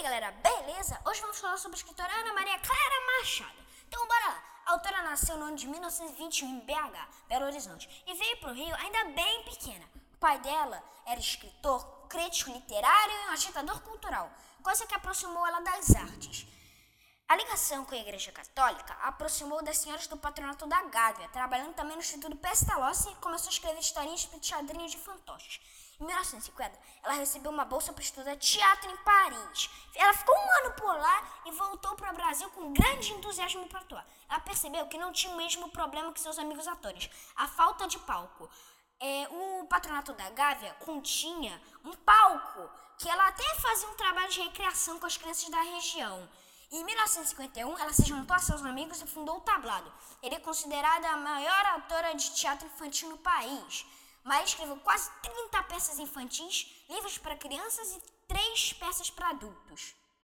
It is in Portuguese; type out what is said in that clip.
aí galera, beleza? Hoje vamos falar sobre a escritora Ana Maria Clara Machado. Então bora lá. A autora nasceu no ano de 1921 em BH, Belo Horizonte, e veio para o Rio ainda bem pequena. O pai dela era escritor, crítico literário e um agitador cultural, coisa que aproximou ela das artes. A ligação com a Igreja Católica a aproximou das senhoras do patronato da Gávea, trabalhando também no Instituto Pestalozzi e começou a escrever historinhas e teatrinhos de fantoches. Em 1950, ela recebeu uma bolsa para estudar teatro em Paris. Ela ficou um ano por lá e voltou para o Brasil com grande entusiasmo para atuar. Ela percebeu que não tinha o mesmo problema que seus amigos atores, a falta de palco. É, o patronato da Gávea continha um palco que ela até fazia um trabalho de recreação com as crianças da região. Em 1951, ela se juntou a seus amigos e fundou o Tablado. Ele é considerada a maior autora de teatro infantil no país. Mas escreveu quase 30 peças infantis, livros para crianças e três peças para adultos.